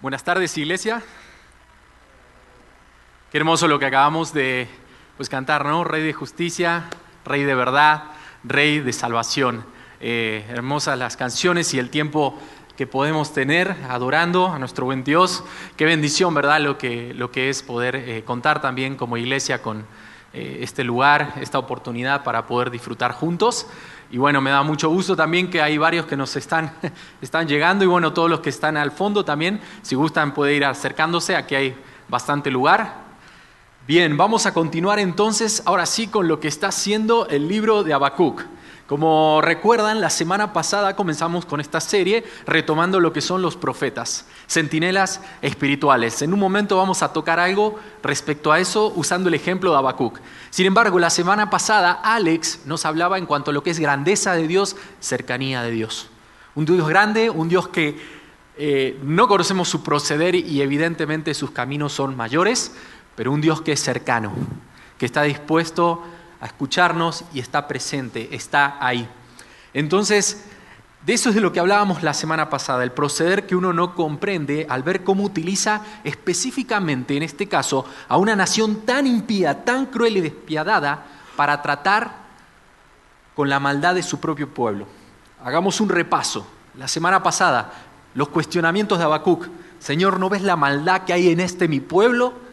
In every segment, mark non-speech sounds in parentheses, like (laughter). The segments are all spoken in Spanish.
Buenas tardes, iglesia. Qué hermoso lo que acabamos de pues, cantar, ¿no? Rey de justicia, Rey de verdad, Rey de salvación. Eh, hermosas las canciones y el tiempo que podemos tener adorando a nuestro buen Dios. Qué bendición, ¿verdad? Lo que, lo que es poder eh, contar también como iglesia con eh, este lugar, esta oportunidad para poder disfrutar juntos. Y bueno, me da mucho gusto también que hay varios que nos están, (laughs) están llegando y bueno, todos los que están al fondo también, si gustan puede ir acercándose, aquí hay bastante lugar. Bien, vamos a continuar entonces ahora sí con lo que está haciendo el libro de Habacuc. Como recuerdan, la semana pasada comenzamos con esta serie retomando lo que son los profetas, centinelas espirituales. En un momento vamos a tocar algo respecto a eso usando el ejemplo de Habacuc. Sin embargo, la semana pasada Alex nos hablaba en cuanto a lo que es grandeza de Dios, cercanía de Dios. Un Dios grande, un Dios que eh, no conocemos su proceder y evidentemente sus caminos son mayores, pero un Dios que es cercano, que está dispuesto a escucharnos y está presente, está ahí. Entonces, de eso es de lo que hablábamos la semana pasada, el proceder que uno no comprende al ver cómo utiliza específicamente, en este caso, a una nación tan impía, tan cruel y despiadada para tratar con la maldad de su propio pueblo. Hagamos un repaso. La semana pasada, los cuestionamientos de Habacuc. Señor, ¿no ves la maldad que hay en este mi pueblo?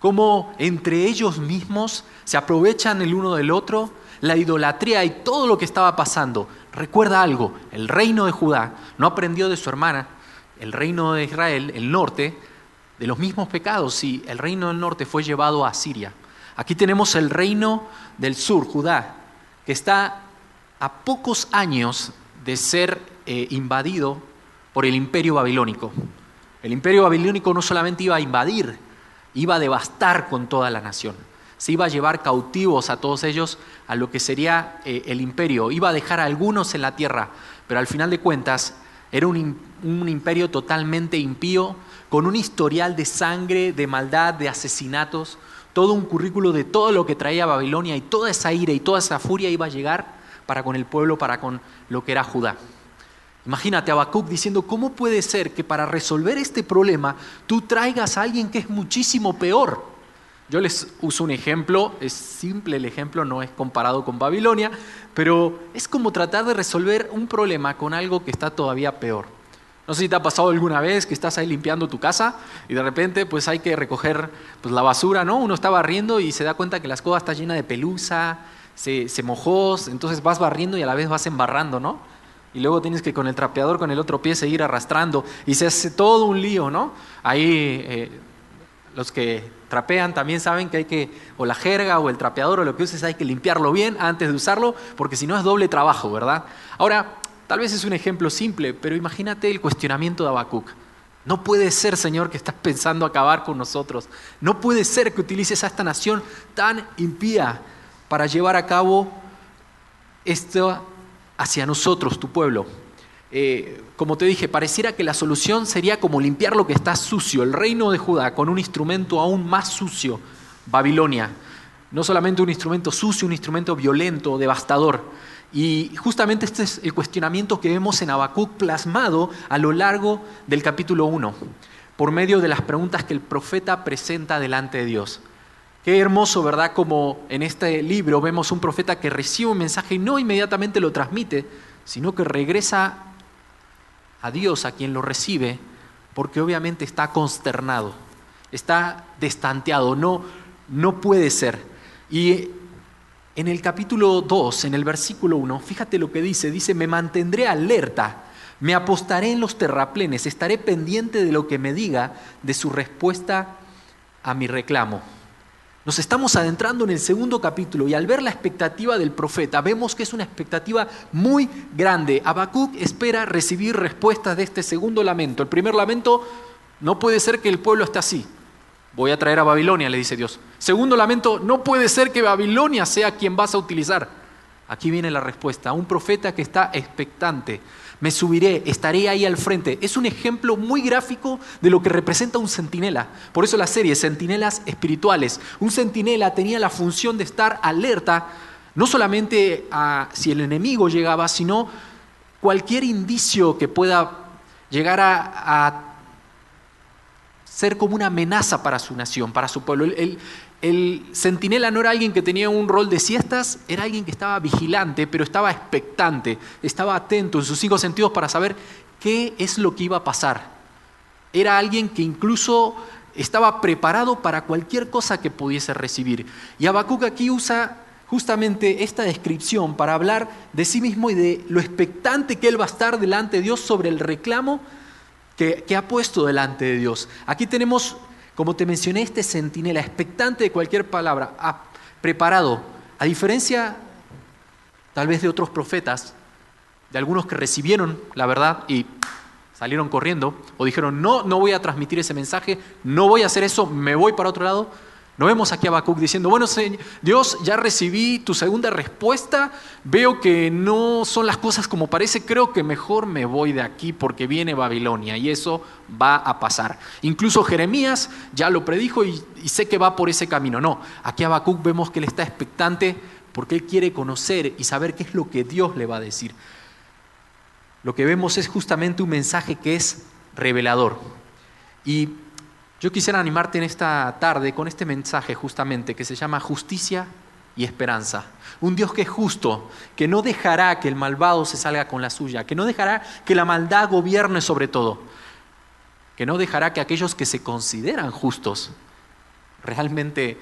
Cómo entre ellos mismos se aprovechan el uno del otro, la idolatría y todo lo que estaba pasando. Recuerda algo, el reino de Judá no aprendió de su hermana, el reino de Israel, el norte, de los mismos pecados, y el reino del norte fue llevado a Siria. Aquí tenemos el reino del sur, Judá, que está a pocos años de ser eh, invadido por el imperio babilónico. El imperio babilónico no solamente iba a invadir iba a devastar con toda la nación. Se iba a llevar cautivos a todos ellos a lo que sería eh, el imperio. Iba a dejar a algunos en la tierra, pero al final de cuentas era un, un imperio totalmente impío, con un historial de sangre, de maldad, de asesinatos, todo un currículo de todo lo que traía Babilonia y toda esa ira y toda esa furia iba a llegar para con el pueblo, para con lo que era Judá. Imagínate a Habacuc diciendo, ¿cómo puede ser que para resolver este problema tú traigas a alguien que es muchísimo peor? Yo les uso un ejemplo, es simple el ejemplo, no es comparado con Babilonia, pero es como tratar de resolver un problema con algo que está todavía peor. No sé si te ha pasado alguna vez que estás ahí limpiando tu casa y de repente pues hay que recoger pues, la basura, ¿no? Uno está barriendo y se da cuenta que la escoba está llena de pelusa, se, se mojó, entonces vas barriendo y a la vez vas embarrando, ¿no? Y luego tienes que con el trapeador, con el otro pie seguir arrastrando y se hace todo un lío, ¿no? Ahí eh, los que trapean también saben que hay que, o la jerga o el trapeador o lo que uses, hay que limpiarlo bien antes de usarlo, porque si no es doble trabajo, ¿verdad? Ahora, tal vez es un ejemplo simple, pero imagínate el cuestionamiento de Habacuc. No puede ser, Señor, que estás pensando acabar con nosotros. No puede ser que utilices a esta nación tan impía para llevar a cabo esta hacia nosotros, tu pueblo. Eh, como te dije, pareciera que la solución sería como limpiar lo que está sucio, el reino de Judá, con un instrumento aún más sucio, Babilonia. No solamente un instrumento sucio, un instrumento violento, devastador. Y justamente este es el cuestionamiento que vemos en Habacuc plasmado a lo largo del capítulo 1, por medio de las preguntas que el profeta presenta delante de Dios. Qué hermoso, ¿verdad? Como en este libro vemos un profeta que recibe un mensaje y no inmediatamente lo transmite, sino que regresa a Dios, a quien lo recibe, porque obviamente está consternado, está destanteado, no, no puede ser. Y en el capítulo 2, en el versículo 1, fíjate lo que dice, dice, me mantendré alerta, me apostaré en los terraplenes, estaré pendiente de lo que me diga, de su respuesta a mi reclamo. Nos estamos adentrando en el segundo capítulo y al ver la expectativa del profeta, vemos que es una expectativa muy grande. Habacuc espera recibir respuestas de este segundo lamento. El primer lamento, no puede ser que el pueblo esté así. Voy a traer a Babilonia, le dice Dios. Segundo lamento, no puede ser que Babilonia sea quien vas a utilizar. Aquí viene la respuesta. Un profeta que está expectante me subiré, estaré ahí al frente. Es un ejemplo muy gráfico de lo que representa un centinela. Por eso la serie, Centinelas Espirituales. Un centinela tenía la función de estar alerta, no solamente a si el enemigo llegaba, sino cualquier indicio que pueda llegar a, ser como una amenaza para su nación, para su pueblo. El, el, centinela no era alguien que tenía un rol de siestas, era alguien que estaba vigilante, pero estaba expectante, estaba atento en sus cinco sentidos para saber qué es lo que iba a pasar. Era alguien que incluso estaba preparado para cualquier cosa que pudiese recibir. Y Habacuc aquí usa justamente esta descripción para hablar de sí mismo y de lo expectante que él va a estar delante de Dios sobre el reclamo que, ha puesto delante de Dios. Aquí tenemos, como te mencioné, este centinela, expectante de cualquier palabra, preparado. A diferencia tal vez de otros profetas, de algunos que recibieron la verdad y salieron corriendo o dijeron, no, no voy a transmitir ese mensaje, no voy a hacer eso, me voy para otro lado. No vemos aquí a Habacuc diciendo, bueno, Dios, ya recibí tu segunda respuesta, veo que no son las cosas como parece, creo que mejor me voy de aquí porque viene Babilonia y eso va a pasar. Incluso Jeremías ya lo predijo y, sé que va por ese camino. No, aquí a Habacuc vemos que él está expectante porque él quiere conocer y saber qué es lo que Dios le va a decir. Lo que vemos es justamente un mensaje que es revelador. Y yo quisiera animarte en esta tarde con este mensaje justamente que se llama justicia y esperanza. Un Dios que es justo, que no dejará que el malvado se salga con la suya, que no dejará que la maldad gobierne sobre todo, que no dejará que aquellos que se consideran justos realmente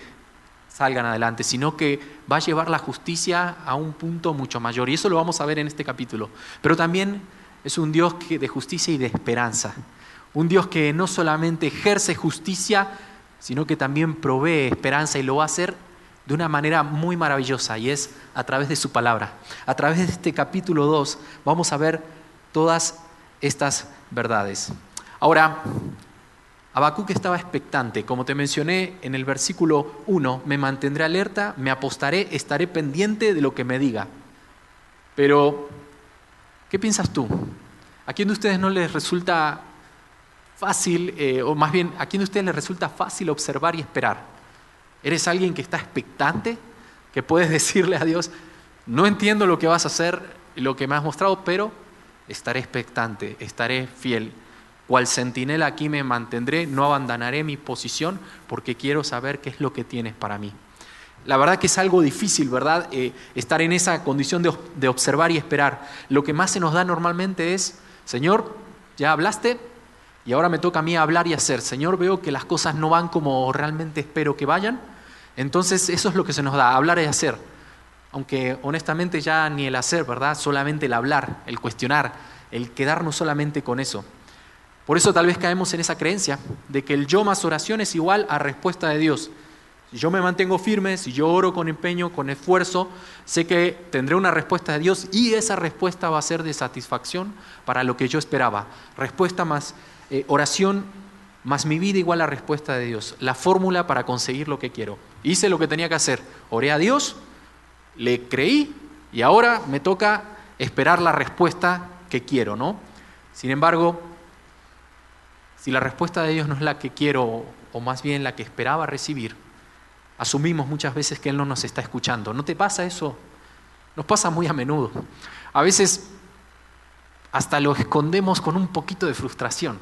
salgan adelante, sino que va a llevar la justicia a un punto mucho mayor. Y eso lo vamos a ver en este capítulo. Pero también es un Dios de justicia y de esperanza. Un Dios que no solamente ejerce justicia, sino que también provee esperanza y lo va a hacer de una manera muy maravillosa y es a través de su palabra. A través de este capítulo 2 vamos a ver todas estas verdades. Ahora, Habacuc estaba expectante. Como te mencioné en el versículo 1, me mantendré alerta, me apostaré, estaré pendiente de lo que me diga. Pero, ¿qué piensas tú? ¿A quién de ustedes no les resulta fácil, eh, o más bien, ¿a quién de ustedes les resulta fácil observar y esperar? ¿Eres alguien que está expectante? Que puedes (laughs) decirle a Dios, no entiendo lo que vas a hacer, lo que me has mostrado, pero estaré expectante, estaré fiel. Cual centinela aquí me mantendré, no abandonaré mi posición porque quiero saber qué es lo que tienes para mí. La verdad que es algo difícil, ¿verdad? Eh, estar en esa condición de observar y esperar. Lo que más se nos da normalmente es, Señor, ya hablaste, y ahora me toca a mí hablar y hacer. Señor, veo que las cosas no van como realmente espero que vayan. Entonces eso es lo que se nos da, hablar y hacer. Aunque honestamente ya ni el hacer, ¿verdad? Solamente el hablar, el cuestionar, el quedarnos solamente con eso. Por eso tal vez caemos en esa creencia de que el yo más oración es igual a respuesta de Dios. Si yo me mantengo firme, si yo oro con empeño, con esfuerzo, sé que tendré una respuesta de Dios y esa respuesta va a ser de satisfacción para lo que yo esperaba. Respuesta más eh, oración más mi vida igual a respuesta de Dios, la fórmula para conseguir lo que quiero. Hice lo que tenía que hacer, oré a Dios, le creí y ahora me toca esperar la respuesta que quiero, ¿no? Sin embargo, si la respuesta de Dios no es la que quiero o más bien la que esperaba recibir, asumimos muchas veces que Él no nos está escuchando. ¿No te pasa eso? Nos pasa muy a menudo. A veces hasta lo escondemos con un poquito de frustración.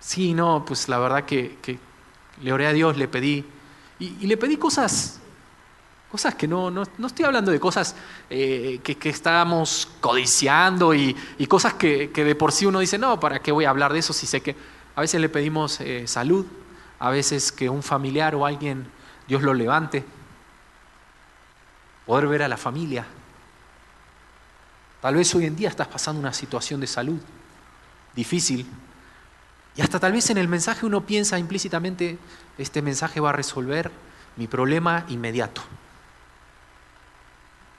Sí, no, pues la verdad que, le oré a Dios, le pedí, y, le pedí cosas, cosas que no, no, estoy hablando de cosas eh, que, que, estábamos codiciando y, cosas que, de por sí uno dice, no, ¿para qué voy a hablar de eso si sé que a veces le pedimos eh, salud, a veces que un familiar o alguien, Dios lo levante, poder ver a la familia, Tal vez hoy en día estás pasando una situación de salud difícil y hasta tal vez en el mensaje uno piensa implícitamente, este mensaje va a resolver mi problema inmediato.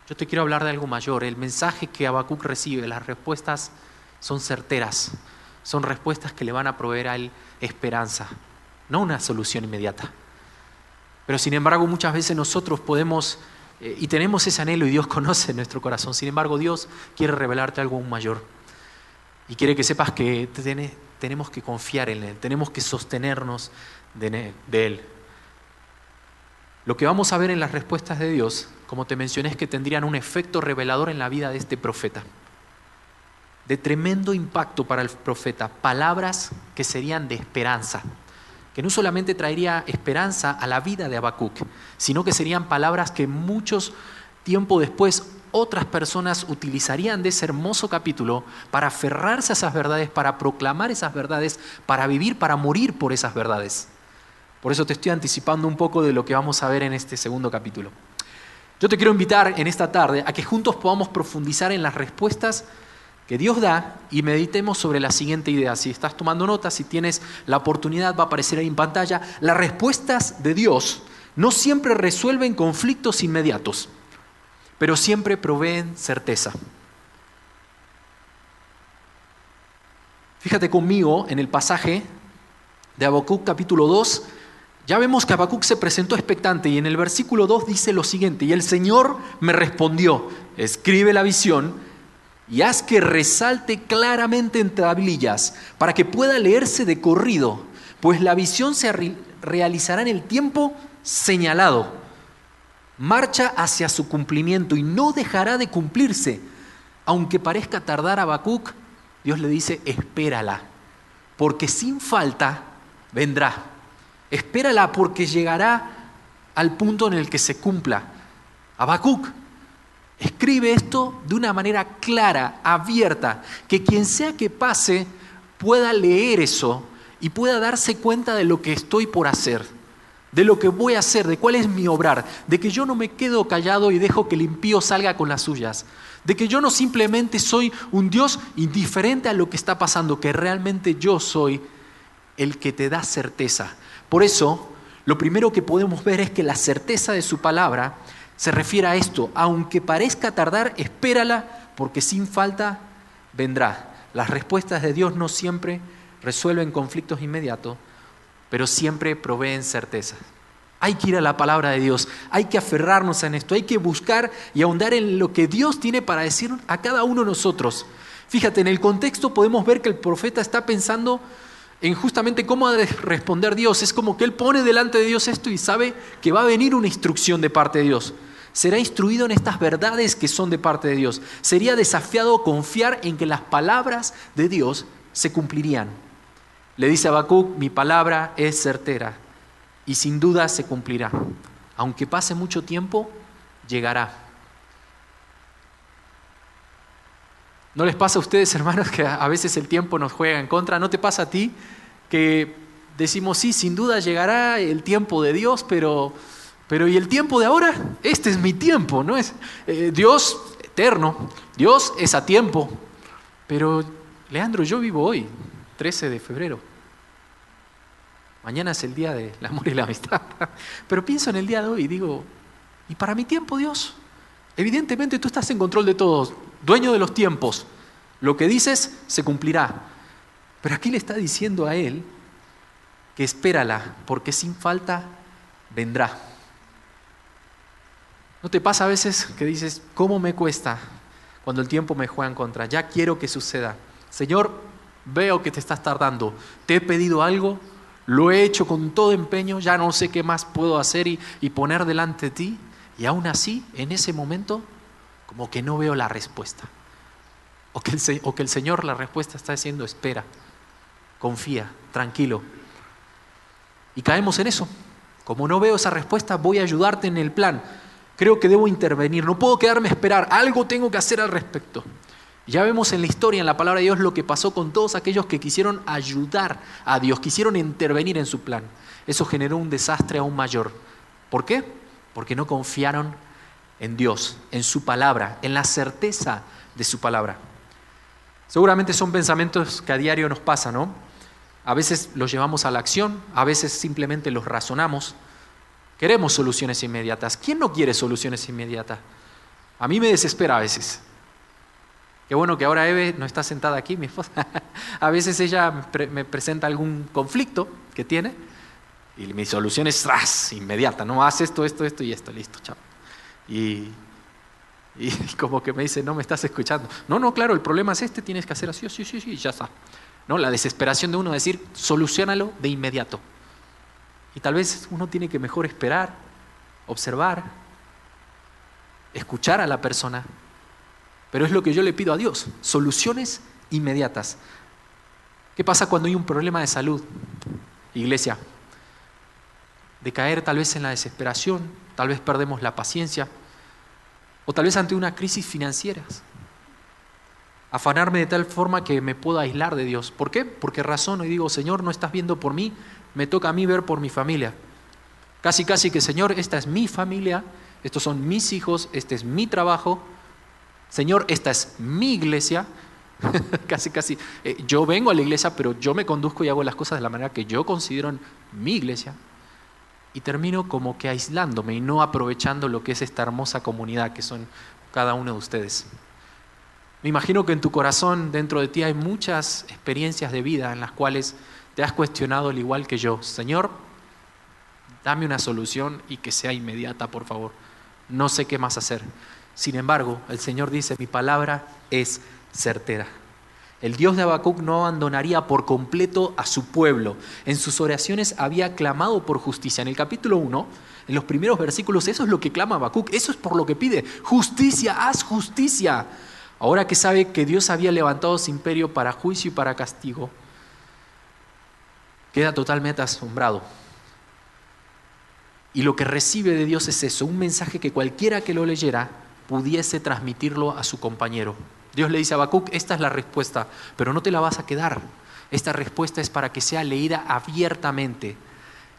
Yo te quiero hablar de algo mayor. El mensaje que Habacuc recibe, las respuestas son certeras, son respuestas que le van a proveer a él esperanza, no una solución inmediata. Pero sin embargo, muchas veces nosotros podemos eh, y tenemos ese anhelo y Dios (laughs) conoce nuestro corazón. Sin embargo, Dios quiere revelarte algo aún mayor. Y quiere que sepas que tenemos que confiar en Él, tenemos que sostenernos de Él. Lo que vamos a ver en las respuestas de Dios, como te mencioné, es que tendrían un efecto revelador en la vida de este profeta. De tremendo impacto para el profeta. Palabras que serían de esperanza. que no solamente traería esperanza a la vida de Habacuc, sino que serían palabras que muchos tiempo después otras personas utilizarían de ese hermoso capítulo para aferrarse a esas verdades, para proclamar esas verdades, para vivir, para morir por esas verdades. Por eso te estoy anticipando un poco de lo que vamos a ver en este segundo capítulo. Yo te quiero invitar en esta tarde a que juntos podamos profundizar en las respuestas que Dios da y meditemos sobre la siguiente idea. Si estás tomando notas, si tienes la oportunidad, va a aparecer ahí en pantalla. Las respuestas de Dios no siempre resuelven conflictos inmediatos pero siempre proveen certeza. Fíjate conmigo en el pasaje de Habacuc capítulo 2, ya vemos que Habacuc se presentó expectante y en el versículo 2 dice lo siguiente, y el Señor me respondió, escribe la visión y haz que resalte claramente en tablillas para que pueda leerse de corrido, pues la visión se realizará en el tiempo señalado marcha hacia su cumplimiento y no dejará de cumplirse. Aunque parezca tardar a Habacuc, Dios le dice, espérala, porque sin falta vendrá. Espérala porque llegará al punto en el que se cumpla. Habacuc, escribe esto de una manera clara, abierta, que quien sea que pase pueda leer eso y pueda darse cuenta de lo que estoy por hacer de lo que voy a hacer, de cuál es mi obrar, de que yo no me quedo callado y dejo que el impío salga con las suyas, de que yo no simplemente soy un Dios indiferente a lo que está pasando, que realmente yo soy el que te da certeza. Por eso, lo primero que podemos ver es que la certeza de su palabra se refiere a esto, aunque parezca tardar, espérala, porque sin falta vendrá. Las respuestas de Dios no siempre resuelven conflictos inmediatos, pero siempre proveen certeza. Hay que ir a la palabra de Dios, hay que aferrarnos en esto, hay que buscar y ahondar en lo que Dios tiene para decir a cada uno de nosotros. Fíjate, en el contexto podemos ver que el profeta está pensando en justamente cómo ha de responder Dios. Es como que él pone delante de Dios esto y sabe que va a venir una instrucción de parte de Dios. Será instruido en estas verdades que son de parte de Dios. Sería desafiado confiar en que las palabras de Dios se cumplirían. Le dice a Habacuc, mi palabra es certera y sin duda se cumplirá. Aunque pase mucho tiempo, llegará. ¿No les pasa a ustedes, (laughs) hermanos, que a veces el tiempo nos juega en contra? ¿No te pasa a ti que decimos, sí, sin duda llegará el tiempo de Dios, pero, pero ¿y el tiempo de ahora? Este es mi tiempo, ¿no? Es eh, Dios eterno, Dios es a tiempo. Pero, Leandro, yo vivo hoy, 13 de febrero. Mañana es el día del amor y la amistad. (laughs) Pero pienso en el día de hoy y digo, ¿y para mi tiempo, Dios? Evidentemente tú estás en control de todo, dueño de los tiempos. Lo que dices se cumplirá. Pero aquí le está diciendo a él que espérala, porque sin falta vendrá. ¿No te pasa a veces que dices, ¿cómo me cuesta cuando el tiempo me juega en contra? Ya quiero que suceda. Señor, veo que te estás tardando. Te he pedido algo, lo he hecho con todo empeño, ya no sé qué más puedo hacer y, poner delante de ti. Y aún así, en ese momento, como que no veo la respuesta. O que, el, o que el Señor la respuesta está diciendo, espera, confía, tranquilo. Y caemos en eso. Como no veo esa respuesta, voy a ayudarte en el plan. Creo que debo intervenir, no puedo quedarme a esperar, algo tengo que hacer al respecto. Ya vemos en la historia, en la palabra de Dios, lo que pasó con todos aquellos que quisieron ayudar a Dios, quisieron intervenir en su plan. Eso generó un desastre aún mayor. ¿Por qué? Porque no confiaron en Dios, en su palabra, en la certeza de su palabra. Seguramente son pensamientos que a diario nos pasan, ¿no? A veces los llevamos a la acción, a veces simplemente los razonamos. Queremos soluciones inmediatas. ¿Quién no quiere soluciones inmediatas? A mí me desespera a veces. Qué bueno que ahora Eve no está sentada aquí, mi esposa. (laughs) A veces ella me presenta algún conflicto que tiene y mi solución es ras, inmediata. No, haz esto, esto, esto y esto, listo, chao. Y, y (laughs) como que me dice, no me estás escuchando. No, no, claro, el problema es este, tienes que hacer así, sí, sí, sí, ya está. ¿No? La desesperación de uno decir, solucionalo de inmediato. Y tal vez uno tiene que mejor esperar, observar, escuchar a la persona pero es lo que yo le pido a Dios, soluciones inmediatas. ¿Qué pasa cuando hay un problema de salud? Iglesia, de caer tal vez en la desesperación, tal vez perdemos la paciencia, o tal vez ante una crisis financiera. Afanarme de tal forma que me pueda aislar de Dios. ¿Por qué? Porque razono y digo, Señor, no estás viendo por mí, me toca a mí ver por mi familia. Casi, casi que, Señor, esta es mi familia, estos son mis hijos, este es mi trabajo, Señor, esta es mi iglesia. (laughs) casi, casi, eh, yo vengo a la iglesia, pero yo me conduzco y hago las cosas de la manera que yo considero mi iglesia. Y termino como que aislándome y no aprovechando lo que es esta hermosa comunidad que son cada uno de ustedes. Me imagino que en tu corazón, dentro de ti, hay muchas experiencias de vida en las cuales te has cuestionado al igual que yo. Señor, dame una solución y que sea inmediata, por favor. No sé qué más hacer. Sin embargo, el Señor dice, mi palabra es certera. El Dios de Habacuc no abandonaría por completo a su pueblo. En sus oraciones había clamado por justicia. En el capítulo 1, en los primeros versículos, eso es lo que clama Habacuc, eso es por lo que pide. Justicia, haz justicia. Ahora que sabe que Dios había levantado su imperio para juicio y para castigo, queda totalmente asombrado. Y lo que recibe de Dios es eso, un mensaje que cualquiera que lo leyera pudiese transmitirlo a su compañero. Dios le dice a Habacuc, esta es la respuesta, pero no te la vas a quedar. Esta respuesta es para que sea leída abiertamente.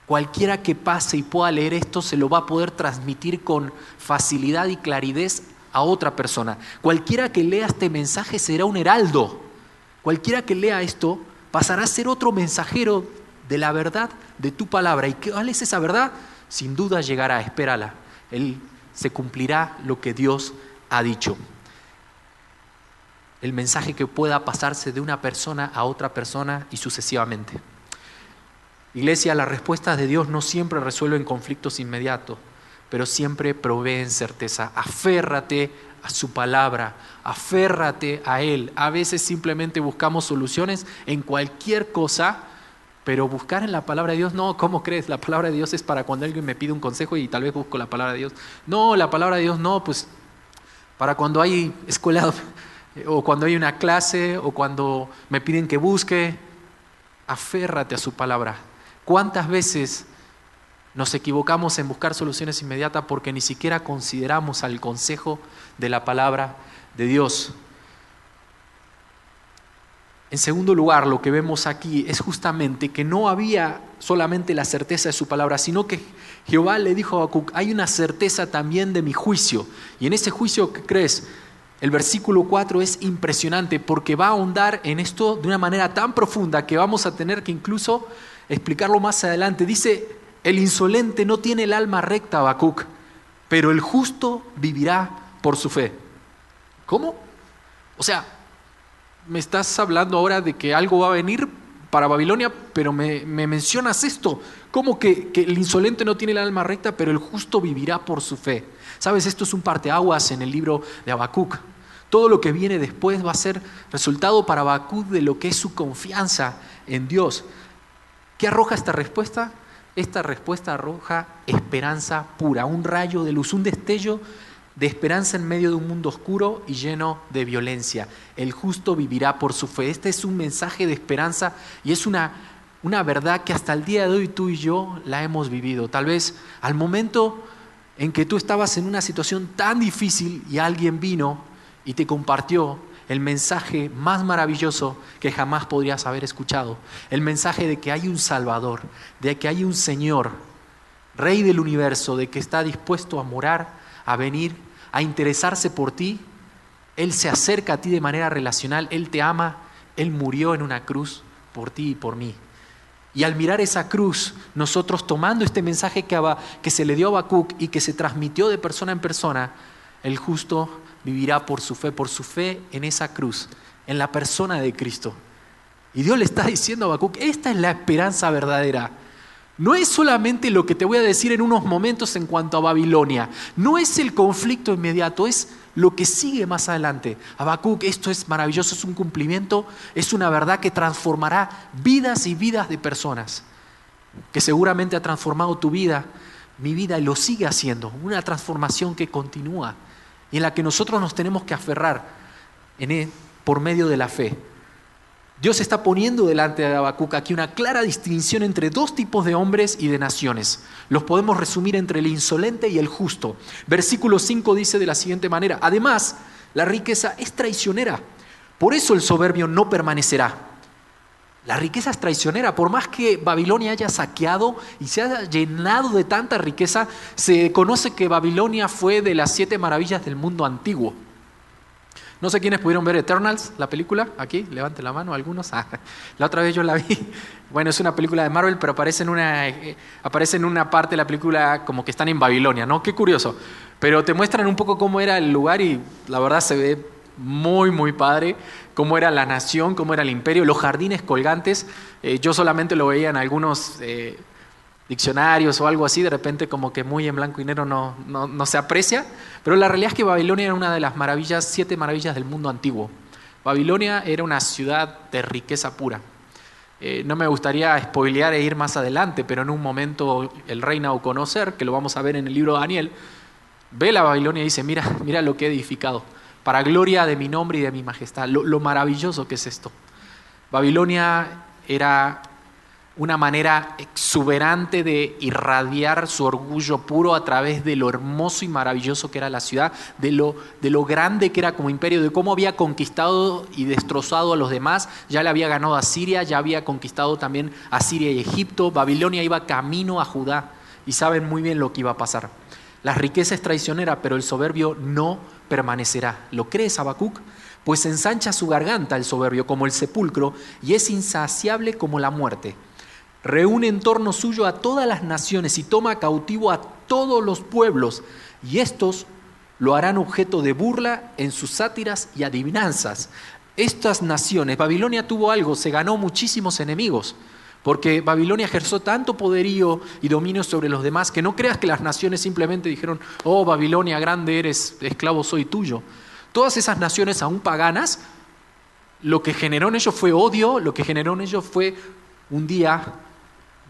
Cualquiera que pase y pueda leer esto se lo va a poder transmitir con facilidad y claridad a otra persona. Cualquiera que lea este mensaje será un heraldo. Cualquiera que lea esto pasará a ser otro mensajero de la verdad de tu palabra. ¿Y cuál es esa verdad? Sin duda llegará, espérala. Él se cumplirá lo que Dios ha dicho. El mensaje que pueda pasarse de una persona a otra persona y sucesivamente. Iglesia, las respuestas de Dios no siempre resuelven conflictos inmediatos pero siempre proveen certeza. Aférrate a su palabra, aférrate a Él. A veces simplemente buscamos soluciones en cualquier cosa, pero buscar en la palabra de Dios, no, ¿cómo crees? La palabra de Dios es para cuando alguien me pide un consejo y tal vez busco la palabra de Dios. No, la palabra de Dios no, pues para cuando hay escuela (laughs) o cuando hay una clase o cuando me piden que busque, aférrate a su palabra. ¿Cuántas veces nos equivocamos en buscar soluciones inmediatas porque ni siquiera consideramos al consejo de la palabra de Dios. En segundo lugar, lo que vemos aquí es justamente que no había solamente la certeza de su palabra, sino que Jehová le dijo a Habacuc, hay una certeza también de mi juicio. Y en ese juicio, ¿qué crees? El versículo 4 es impresionante porque va a ahondar en esto de una manera tan profunda que vamos a tener que incluso explicarlo más adelante. Dice, el insolente no tiene el alma recta, Habacuc, pero el justo vivirá por su fe. ¿Cómo? O sea, me estás hablando ahora de que algo va a venir para Babilonia, pero me, mencionas esto. ¿Cómo que, que, el insolente no tiene el alma recta, pero el justo vivirá por su fe? Sabes, esto es un parteaguas en el libro de Habacuc. Todo lo que viene después va a ser resultado para Habacuc de lo que es su confianza en Dios. ¿Qué arroja esta respuesta? esta respuesta arroja esperanza pura, un rayo de luz, un destello de esperanza en medio de un mundo oscuro y lleno de violencia. El justo vivirá por su fe. Este es un mensaje de esperanza y es una, una verdad que hasta el día de hoy tú y yo la hemos vivido. Tal vez al momento en que tú estabas en una situación tan difícil y alguien vino y te compartió el mensaje más maravilloso que jamás podrías haber escuchado. El mensaje de que hay un Salvador, de que hay un Señor, Rey del universo, de que está dispuesto a morar, a venir, a interesarse por ti. Él se acerca a ti de manera relacional, Él te ama, Él murió en una cruz por ti y por mí. Y al mirar esa cruz, nosotros tomando este mensaje que, que se le dio a Habacuc y que se transmitió de persona en persona, el justo vivirá por su fe, por su fe en esa cruz, en la persona de Cristo. Y Dios le está diciendo a Habacuc, esta es la esperanza verdadera. No es solamente lo que te voy a decir en unos momentos en cuanto a Babilonia, no es el conflicto inmediato, es lo que sigue más adelante. Habacuc, esto es maravilloso, es un cumplimiento, es una verdad que transformará vidas y vidas de personas, que seguramente ha transformado tu vida, mi vida, y lo sigue haciendo, una transformación que continúa y en la que nosotros nos tenemos que aferrar en por medio de la fe. Dios está poniendo delante de Habacuc aquí una clara distinción entre dos tipos de hombres y de naciones. Los podemos resumir entre el insolente y el justo. Versículo 5 dice de la siguiente manera, además, la riqueza es traicionera, por eso el soberbio no permanecerá. La riqueza es traicionera, por más que Babilonia haya saqueado y se haya llenado de tanta riqueza, se conoce que Babilonia fue de las siete maravillas del mundo antiguo. No sé quiénes pudieron ver Eternals, la película, aquí, levante la mano algunos. Ah, la otra vez yo la vi. (laughs) Bueno, es una película de Marvel, pero aparece en, una, eh, aparece en una parte de la película como que están en Babilonia, ¿no? Qué curioso. Pero te muestran un poco cómo era el lugar y la verdad se ve muy, muy padre, cómo era la nación, cómo era el imperio, los jardines colgantes. Eh, yo solamente lo veía en algunos... Eh, diccionarios o algo así, de repente como que muy en blanco y negro no, no, se aprecia, pero la realidad es que Babilonia era una de las maravillas, siete maravillas del mundo antiguo. Babilonia era una ciudad de riqueza pura. Eh, no me gustaría spoilear e ir más adelante, pero en un momento el rey conocer que lo vamos a ver en el libro de Daniel, ve la Babilonia y dice, mira, mira lo que he edificado, para gloria de mi nombre y de mi majestad, lo maravilloso que es esto. Babilonia era una manera exuberante de irradiar su orgullo puro a través de lo hermoso y maravilloso que era la ciudad, de lo, de lo grande que era como imperio, de cómo había conquistado y destrozado a los demás. Ya le había ganado a Siria, ya había conquistado también a Siria y Egipto. Babilonia iba camino a Judá y saben muy bien lo que iba a pasar. La riqueza es traicionera, pero el soberbio no permanecerá. ¿Lo crees, Habacuc? Pues ensancha su garganta el soberbio como el sepulcro y es insaciable como la muerte reúne en torno suyo a todas las naciones y toma cautivo a todos los pueblos, y estos lo harán objeto de burla en sus sátiras y adivinanzas. Estas naciones, Babilonia tuvo algo, se ganó muchísimos enemigos, porque Babilonia ejerció tanto poderío y dominio sobre los demás que no creas que las naciones simplemente dijeron, oh Babilonia grande eres, esclavo soy tuyo. Todas esas naciones aún paganas, lo que generó en ellos fue odio, lo que generó en ellos fue un día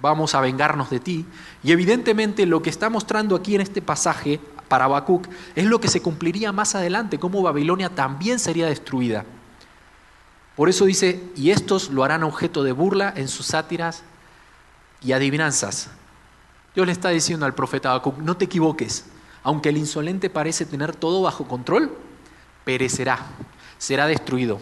vamos a vengarnos de ti. Y evidentemente lo que está mostrando aquí en este pasaje para Habacuc es lo que se cumpliría más adelante, cómo Babilonia también sería destruida. Por eso dice, y estos lo harán objeto de burla en sus sátiras y adivinanzas. Dios le está diciendo al profeta Habacuc, no te equivoques, aunque el insolente parece tener todo bajo control, perecerá, será destruido.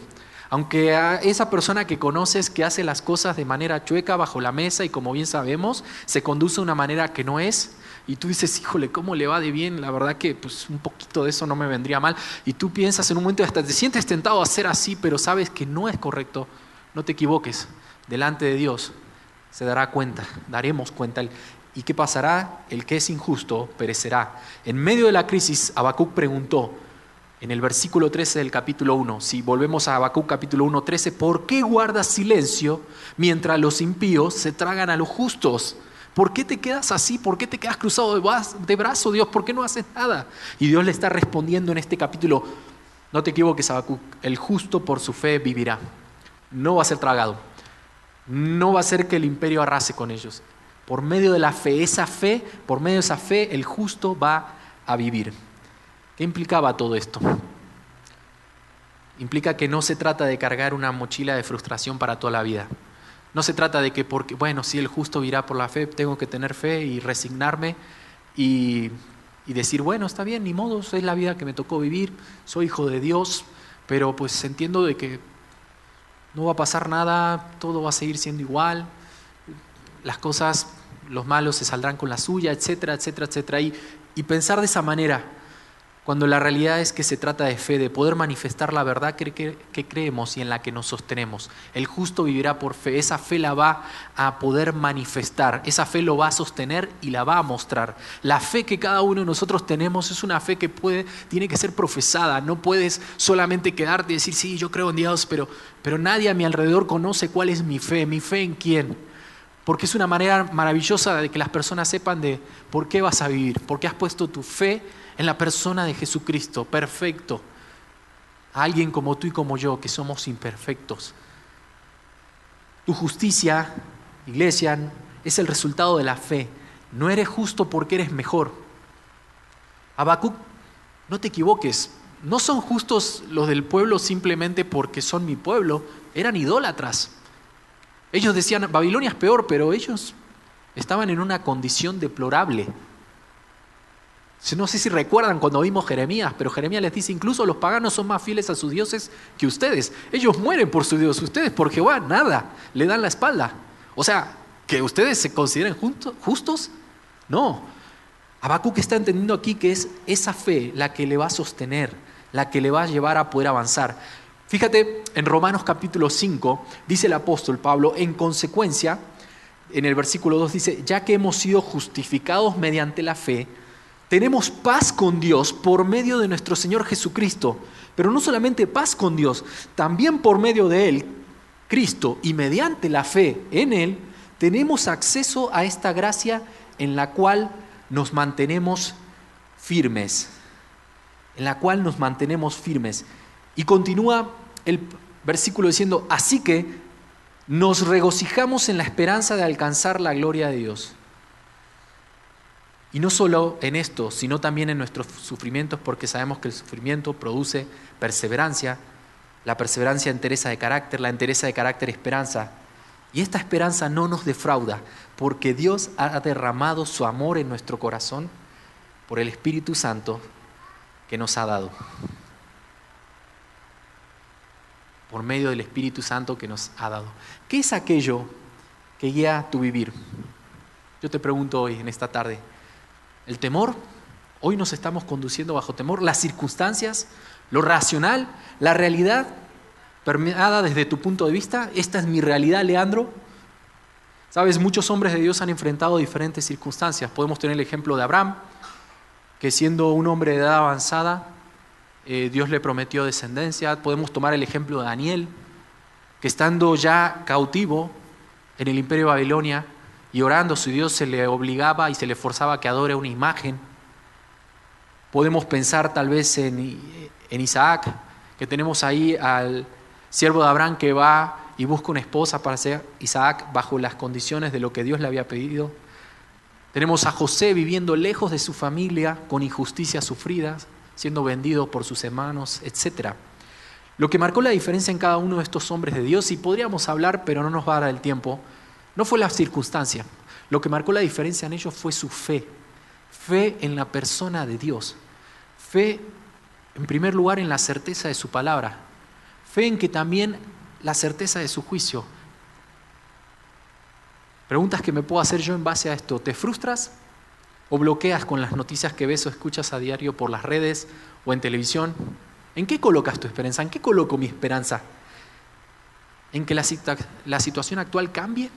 Aunque a esa persona que conoces que hace las cosas de manera chueca bajo la mesa y como bien sabemos, se conduce de una manera que no es, y tú dices, híjole, ¿cómo le va de bien? La verdad que pues, un poquito de eso no me vendría mal. Y tú piensas en un momento hasta te sientes tentado a hacer así, pero sabes que no es correcto. No te equivoques. Delante de Dios se dará cuenta, daremos cuenta. ¿Y qué pasará? El que es injusto perecerá. En medio de la crisis, Habacuc preguntó, en el versículo 13 del capítulo 1, si volvemos a Habacuc capítulo 1, 13, ¿por qué guardas silencio mientras los impíos se tragan a los justos? ¿Por qué te quedas así? ¿Por qué te quedas cruzado de brazo, Dios? ¿Por qué no haces nada? Y Dios le está respondiendo en este capítulo, no te equivoques, Habacuc, el justo por su fe vivirá. No va a ser tragado. No va a ser que el imperio arrase con ellos. Por medio de la fe, esa fe, por medio de esa fe, el justo va a vivir. ¿Qué implicaba todo esto? Implica que no se trata de cargar una mochila de frustración para toda la vida. No se trata de que porque, bueno, si el justo virá por la fe, tengo que tener fe y resignarme y, decir, bueno, está bien, ni modo, es la vida que me tocó vivir, soy hijo de Dios, pero pues entiendo de que no va a pasar nada, todo va a seguir siendo igual, las cosas, los malos se saldrán con la suya, etcétera, etcétera, etcétera. Y pensar de esa manera cuando la realidad es que se trata de fe, de poder manifestar la verdad que, creemos y en la que nos sostenemos. El justo vivirá por fe, esa fe la va a poder manifestar, esa fe lo va a sostener y la va a mostrar. La fe que cada uno de nosotros tenemos es una fe que puede, tiene que ser profesada, no puedes solamente quedarte y decir, sí, yo creo en Dios, pero, pero nadie a mi alrededor conoce cuál es mi fe, mi fe en quién porque es una manera maravillosa de que las personas sepan de por qué vas a vivir, por qué has puesto tu fe en la persona de Jesucristo, perfecto. alguien como tú y como yo, que somos imperfectos. Tu justicia, iglesia, es el resultado de la fe. No eres justo porque eres mejor. Habacuc, no te equivoques. no son justos los del pueblo simplemente porque son mi pueblo, eran idólatras. Ellos decían, Babilonia es peor, pero ellos estaban en una condición deplorable. No sé si recuerdan cuando vimos Jeremías, pero Jeremías les dice, incluso los paganos son más fieles a sus dioses que ustedes. Ellos mueren por su Dios, ustedes por Jehová, nada, le dan la espalda. O sea, que ustedes se consideren justos, no. Habacuc está entendiendo aquí que es esa fe la que le va a sostener, la que le va a llevar a poder avanzar. Fíjate, en Romanos capítulo 5 dice el apóstol Pablo, en consecuencia, en el versículo 2 dice, ya que hemos sido justificados mediante la fe, tenemos paz con Dios por medio de nuestro Señor Jesucristo. Pero no solamente paz con Dios, también por medio de Él, Cristo, y mediante la fe en Él, tenemos acceso a esta gracia en la cual nos mantenemos firmes. En la cual nos mantenemos firmes. Y continúa el versículo diciendo, así que nos regocijamos en la esperanza de alcanzar la gloria de Dios. Y no solo en esto, sino también en nuestros sufrimientos, porque sabemos que el sufrimiento produce perseverancia, la perseverancia entereza de carácter, la entereza de carácter esperanza. Y esta esperanza no nos defrauda, porque Dios ha derramado su amor en nuestro corazón por el Espíritu Santo que nos ha dado. Por medio del Espíritu Santo que nos ha dado. ¿Qué es aquello que guía tu vivir? Yo te pregunto hoy, en esta tarde, el temor, hoy nos estamos conduciendo bajo temor, las circunstancias, lo racional, la realidad permeada desde tu punto de vista, esta es mi realidad, Leandro. Sabes, muchos hombres de Dios han enfrentado diferentes circunstancias. Podemos tener el ejemplo de Abraham, que siendo un hombre de edad avanzada, eh, Dios le prometió descendencia. Podemos tomar el ejemplo de Daniel, que estando ya cautivo en el imperio de Babilonia, y orando su Dios se le obligaba y se le forzaba que adore una imagen. Podemos pensar tal vez en, en Isaac, que tenemos ahí al siervo de Abraham que va y busca una esposa para ser Isaac bajo las condiciones de lo que Dios le había pedido. Tenemos a José viviendo lejos de su familia, con injusticias sufridas, siendo vendido por sus hermanos, etc. Lo que marcó la diferencia en cada uno de estos hombres de Dios, y podríamos hablar, pero no nos va a dar el tiempo, no fue la circunstancia. Lo que marcó la diferencia en ellos fue su fe. Fe en la persona de Dios. Fe, en primer lugar, en la certeza de su palabra. Fe en que también la certeza de su juicio. Preguntas que me puedo hacer yo en base a esto. ¿Te frustras o bloqueas con las noticias que ves o escuchas a diario por las redes o en televisión? ¿En qué colocas tu esperanza? ¿En qué coloco mi esperanza? ¿En que la, situación actual cambie?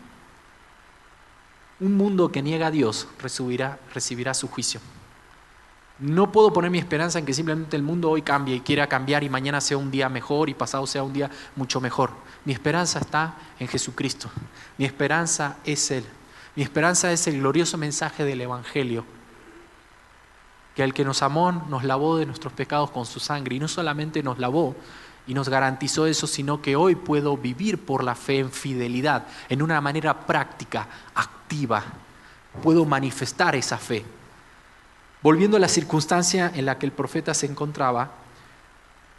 Un mundo que niega a Dios recibirá, recibirá su juicio. No puedo poner mi esperanza en que simplemente el mundo hoy cambie y quiera cambiar y mañana sea un día mejor y pasado sea un día mucho mejor. Mi esperanza está en Jesucristo. Mi esperanza es Él. Mi esperanza es el glorioso mensaje del Evangelio. Que el que nos amó nos lavó de nuestros pecados con su sangre y no solamente nos lavó, y nos garantizó eso, sino que hoy puedo vivir por la fe en fidelidad, en una manera práctica, activa. Puedo manifestar esa fe. Volviendo a la circunstancia en la que el profeta se encontraba,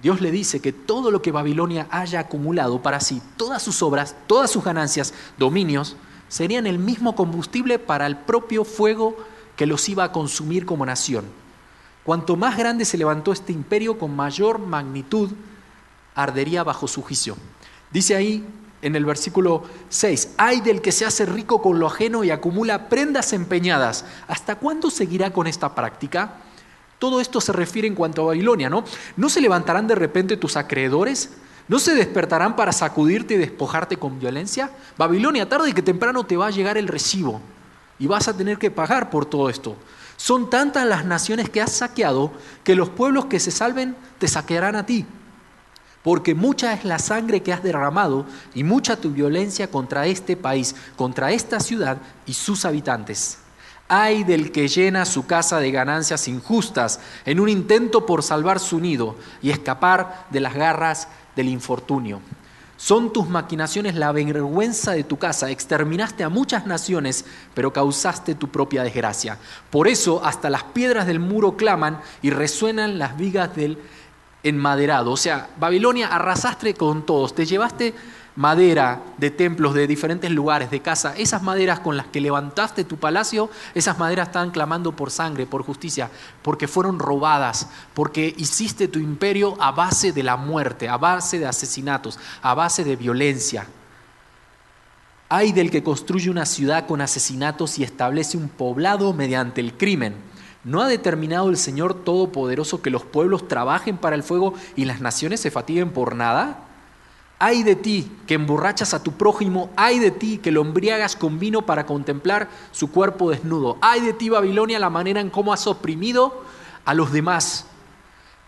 Dios le dice que todo lo que Babilonia haya acumulado para sí, todas sus obras, todas sus ganancias, dominios, serían el mismo combustible para el propio fuego que los iba a consumir como nación. Cuanto más grande se levantó este imperio, con mayor magnitud ardería bajo su juicio. Dice ahí en el versículo 6, hay del que se hace rico con lo ajeno y acumula prendas empeñadas. ¿Hasta cuándo seguirá con esta práctica? Todo esto se refiere en cuanto a Babilonia, ¿no? ¿No se levantarán de repente tus acreedores? ¿No se despertarán para sacudirte y despojarte con violencia? Babilonia, tarde que temprano te va a llegar el recibo y vas a tener que pagar por todo esto. Son tantas las naciones que has saqueado que los pueblos que se salven te saquearán a ti porque mucha es la sangre que has derramado y mucha tu violencia contra este país, contra esta ciudad y sus habitantes. Ay del que llena su casa de ganancias injustas en un intento por salvar su nido y escapar de las garras del infortunio. Son tus maquinaciones la vergüenza de tu casa. Exterminaste a muchas naciones, pero causaste tu propia desgracia. Por eso hasta las piedras del muro claman y resuenan las vigas del enmaderado. O sea, Babilonia arrasaste con todos, te llevaste madera de templos de diferentes lugares, de casa, esas maderas con las que levantaste tu palacio, esas maderas están clamando por sangre, por justicia, porque fueron robadas, porque hiciste tu imperio a base de la muerte, a base de asesinatos, a base de violencia. Hay del que construye una ciudad con asesinatos y establece un poblado mediante el crimen. ¿No ha determinado el Señor Todopoderoso que los pueblos trabajen para el fuego y las naciones se fatiguen por nada? Ay de ti que emborrachas a tu prójimo, ay de ti que lo embriagas con vino para contemplar su cuerpo desnudo. Ay de ti, Babilonia, la manera en cómo has oprimido a los demás.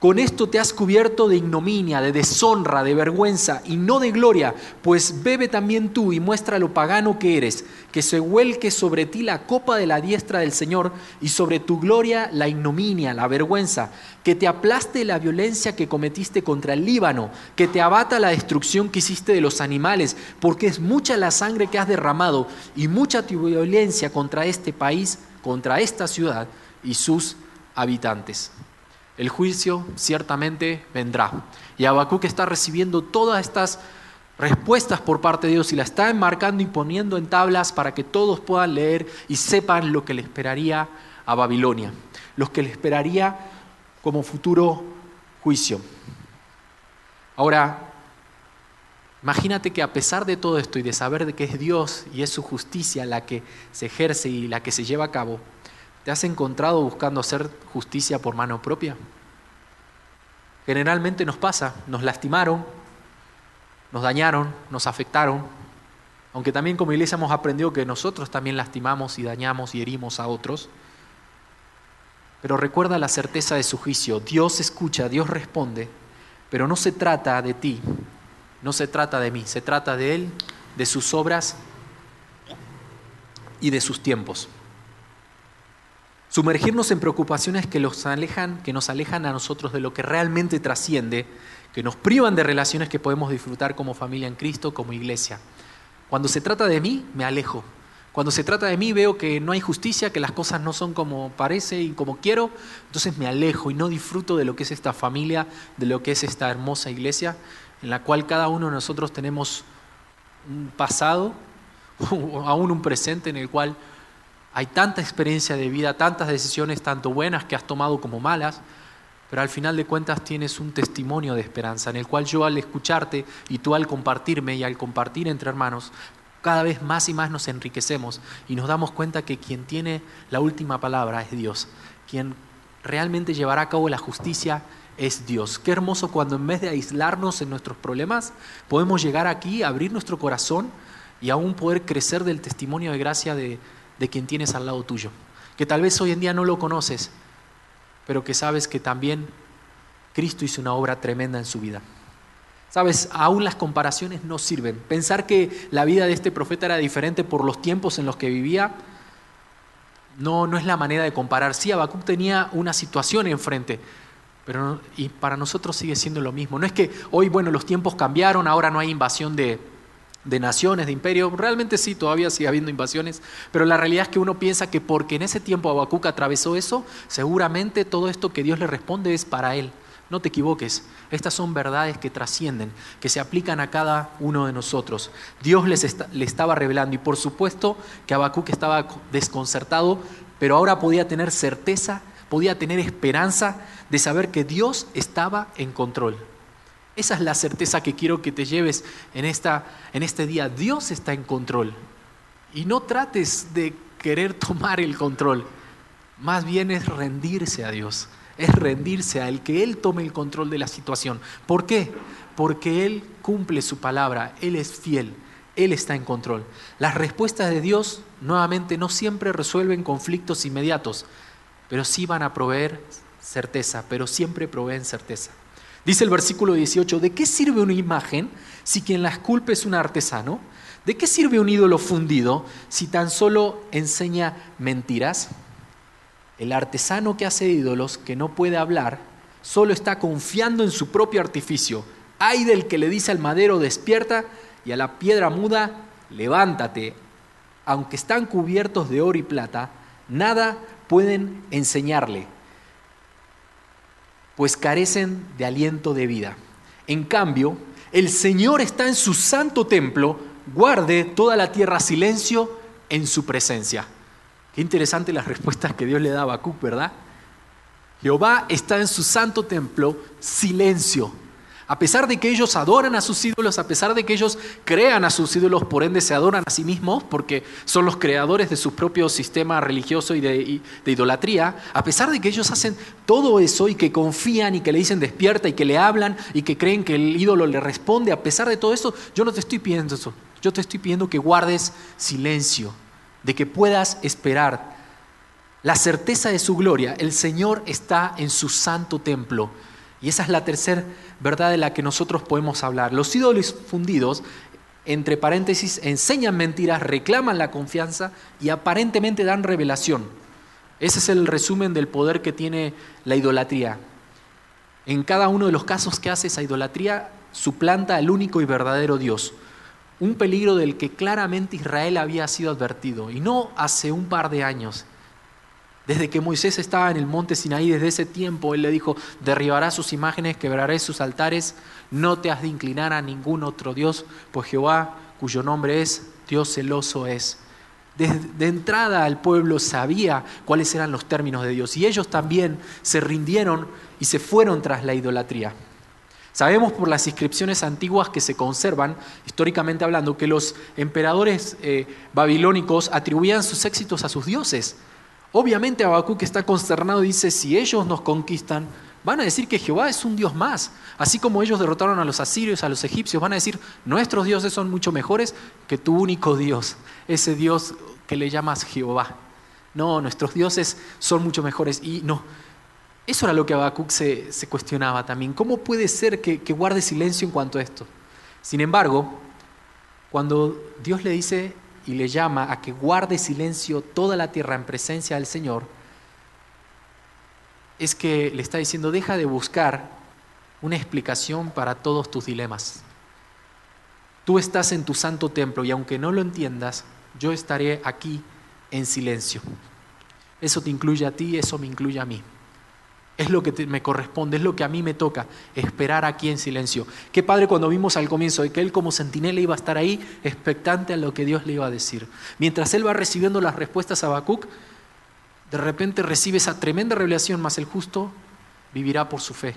Con esto te has cubierto de ignominia, de deshonra, de vergüenza y no de gloria, pues bebe también tú y muestra lo pagano que eres, que se vuelque sobre ti la copa de la diestra del Señor y sobre tu gloria la ignominia, la vergüenza, que te aplaste la violencia que cometiste contra el Líbano, que te abata la destrucción que hiciste de los animales, porque es mucha la sangre que has derramado y mucha tu violencia contra este país, contra esta ciudad y sus habitantes. El juicio ciertamente vendrá. Y Habacuc está recibiendo todas estas respuestas por parte de Dios y la está enmarcando y poniendo en tablas para que todos puedan leer y sepan lo que le esperaría a Babilonia, lo que le esperaría como futuro juicio. Ahora, imagínate que a pesar de todo esto y de saber de que es Dios y es su justicia la que se ejerce y la que se lleva a cabo, ¿Te has encontrado buscando hacer justicia por mano propia? Generalmente nos pasa, nos lastimaron, nos dañaron, nos afectaron, aunque también como iglesia hemos aprendido que nosotros también lastimamos y dañamos y herimos a otros. Pero recuerda la certeza de su juicio, Dios escucha, Dios responde, pero no se trata de ti, no se trata de mí, se trata de Él, de sus obras y de sus tiempos. Sumergirnos en preocupaciones que, los alejan, que nos alejan a nosotros de lo que realmente trasciende, que nos privan de relaciones que podemos disfrutar como familia en Cristo, como iglesia. Cuando se trata de mí, me alejo. Cuando se trata de mí, veo que no hay justicia, que las cosas no son como parece y como quiero, entonces me alejo y no disfruto de lo que es esta familia, de lo que es esta hermosa iglesia, en la cual cada uno de nosotros tenemos un pasado, (laughs) aún un presente en el cual hay tanta experiencia de vida, tantas decisiones, tanto buenas que has tomado como malas, pero al final de cuentas tienes un testimonio de esperanza en el cual yo al escucharte y tú al compartirme y al compartir entre hermanos, cada vez más y más nos enriquecemos y nos damos cuenta que quien tiene la última palabra es Dios, quien realmente llevará a cabo la justicia es Dios. Qué hermoso cuando en vez de aislarnos en nuestros problemas, podemos llegar aquí, abrir nuestro corazón y aún poder crecer del testimonio de gracia de, de quien tienes al lado tuyo, que tal vez hoy en día no lo conoces, pero que sabes que también Cristo hizo una obra tremenda en su vida. Sabes, aún las comparaciones no sirven. Pensar que la vida de este profeta era diferente por los tiempos en los que vivía, no, no es la manera de comparar. Sí, Habacuc tenía una situación enfrente, pero y para nosotros sigue siendo lo mismo. No es que hoy, bueno, los tiempos cambiaron, ahora no hay invasión de, de naciones, de imperio. Realmente sí, todavía sigue habiendo invasiones, pero la realidad es que uno piensa que porque en ese tiempo Habacuc atravesó eso, seguramente todo esto que Dios le responde es para él. No te equivoques, estas son verdades que trascienden, que se aplican a cada uno de nosotros. Dios les le estaba revelando y por supuesto que Habacuc estaba desconcertado, pero ahora podía tener certeza, podía tener esperanza de saber que Dios estaba en control. Esa es la certeza que quiero que te lleves en, esta, en este día. Dios está en control. Y no trates de querer tomar el control. Más bien es rendirse a Dios. Es rendirse a Él, que Él tome el control de la situación. ¿Por qué? Porque Él cumple su palabra. Él es fiel. Él está en control. Las respuestas de Dios, nuevamente, no siempre resuelven conflictos inmediatos, pero sí van a proveer certeza, pero siempre proveen certeza. Dice el versículo 18, ¿de qué sirve una imagen si quien la esculpe es un artesano? ¿De qué sirve un ídolo fundido si tan solo enseña mentiras? El artesano que hace ídolos, que no puede hablar, solo está confiando en su propio artificio. Hay del que le dice al madero, despierta, y a la piedra muda, levántate. Aunque están cubiertos de oro y plata, nada pueden enseñarle. Pues carecen de aliento de vida. En cambio, el Señor está en su santo templo, guarde toda la tierra silencio en su presencia. Qué interesante las respuestas que Dios le da a Habacuc, ¿verdad? Jehová está en su santo templo, silencio. A pesar de que ellos adoran a sus ídolos, a pesar de que ellos crean a sus ídolos, por ende se adoran a sí mismos, porque son los creadores de su propio sistema religioso y de, idolatría, a pesar de que ellos hacen todo eso y que confían y que le dicen despierta y que le hablan y que creen que el ídolo le responde, a pesar de todo eso, yo no te estoy pidiendo eso, yo te estoy pidiendo que guardes silencio, de que puedas esperar. La certeza de su gloria, el Señor está en su santo templo. Y esa es la tercera verdad de la que nosotros podemos hablar. Los ídolos fundidos, entre paréntesis, enseñan mentiras, reclaman la confianza y aparentemente dan revelación. Ese es el resumen del poder que tiene la idolatría. En cada uno de los casos que hace esa idolatría, suplanta al único y verdadero Dios. Un peligro del que claramente Israel había sido advertido, y no hace un par de años, desde que Moisés estaba en el monte Sinaí, desde ese tiempo, él le dijo, derribarás sus imágenes, quebraré sus altares, no te has de inclinar a ningún otro Dios, pues Jehová, cuyo nombre es, Dios celoso es. De entrada el pueblo sabía cuáles eran los términos de Dios y ellos también se rindieron y se fueron tras la idolatría. Sabemos por las inscripciones antiguas que se conservan, históricamente hablando, que los emperadores eh, babilónicos atribuían sus éxitos a sus dioses. Obviamente Habacuc está consternado y dice, si ellos nos conquistan, van a decir que Jehová es un Dios más. Así como ellos derrotaron a los asirios, a los egipcios, van a decir, nuestros dioses son mucho mejores que tu único Dios, ese Dios que le llamas Jehová. No, nuestros dioses son mucho mejores. Y no, eso era lo que Habacuc se, cuestionaba también. ¿Cómo puede ser que guarde silencio en cuanto a esto? Sin embargo, cuando Dios le dice y le llama a que guarde silencio toda la tierra en presencia del Señor, es que le está diciendo, deja de buscar una explicación para todos tus dilemas. Tú estás en tu santo templo y aunque no lo entiendas, yo estaré aquí en silencio. Eso te incluye a ti, eso me incluye a mí. Es lo que me corresponde, es lo que a mí me toca, esperar aquí en silencio. Qué padre cuando vimos al comienzo de que él como centinela iba a estar ahí, expectante a lo que Dios le iba a decir. Mientras él va recibiendo las respuestas a Habacuc, de repente recibe esa tremenda revelación, más el justo vivirá por su fe.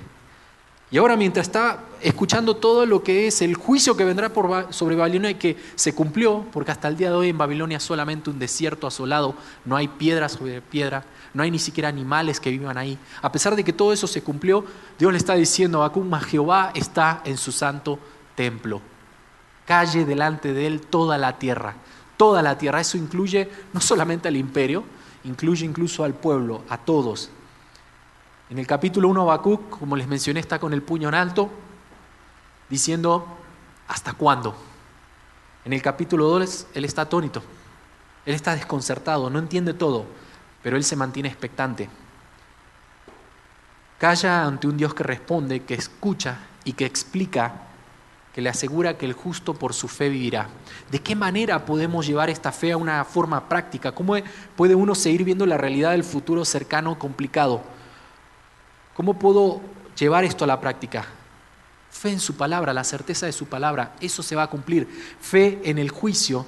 Y ahora mientras está escuchando todo lo que es el juicio que vendrá por, sobre Babilonia y que se cumplió, porque hasta el día de hoy en Babilonia solamente un desierto asolado, no hay piedra sobre piedra, no hay ni siquiera animales que vivan ahí. A pesar de que todo eso se cumplió, Dios le está diciendo a Bacum, Jehová está en su santo templo. Calle delante de él toda la tierra, toda la tierra. Eso incluye no solamente al imperio, incluye incluso al pueblo, a todos. En el capítulo 1 Habacuc, como les mencioné, está con el puño en alto, diciendo, ¿hasta cuándo? En el capítulo 2 él está atónito, él está desconcertado, no entiende todo pero él se mantiene expectante. Calla ante un Dios que responde, que escucha y que explica, que le asegura que el justo por su fe vivirá. ¿De qué manera podemos llevar esta fe a una forma práctica? ¿Cómo puede uno seguir viendo la realidad del futuro cercano complicado? ¿Cómo puedo llevar esto a la práctica? Fe en su palabra, la certeza de su palabra, eso se va a cumplir. Fe en el juicio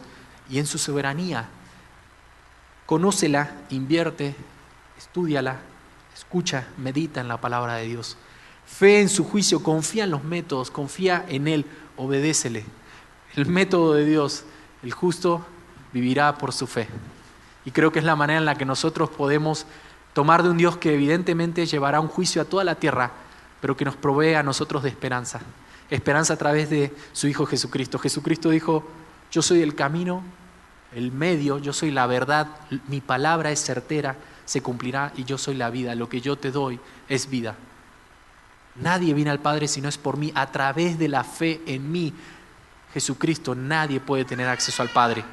y en su soberanía, Conócela, invierte, estudiala, escucha, medita en la palabra de Dios. Fe en su juicio, confía en los métodos, confía en Él, obedécele. El método de Dios, el justo vivirá por su fe. Y creo que es la manera en la que nosotros podemos tomar de un Dios que evidentemente llevará un juicio a toda la tierra, pero que nos provee a nosotros de esperanza. Esperanza a través de su Hijo Jesucristo. Jesucristo dijo, yo soy el camino, el medio, yo soy la verdad, mi palabra es certera, se cumplirá y yo soy la vida, lo que yo te doy es vida. Nadie viene al Padre si no es por mí, a través de la fe en mí, Jesucristo, nadie puede tener acceso al Padre.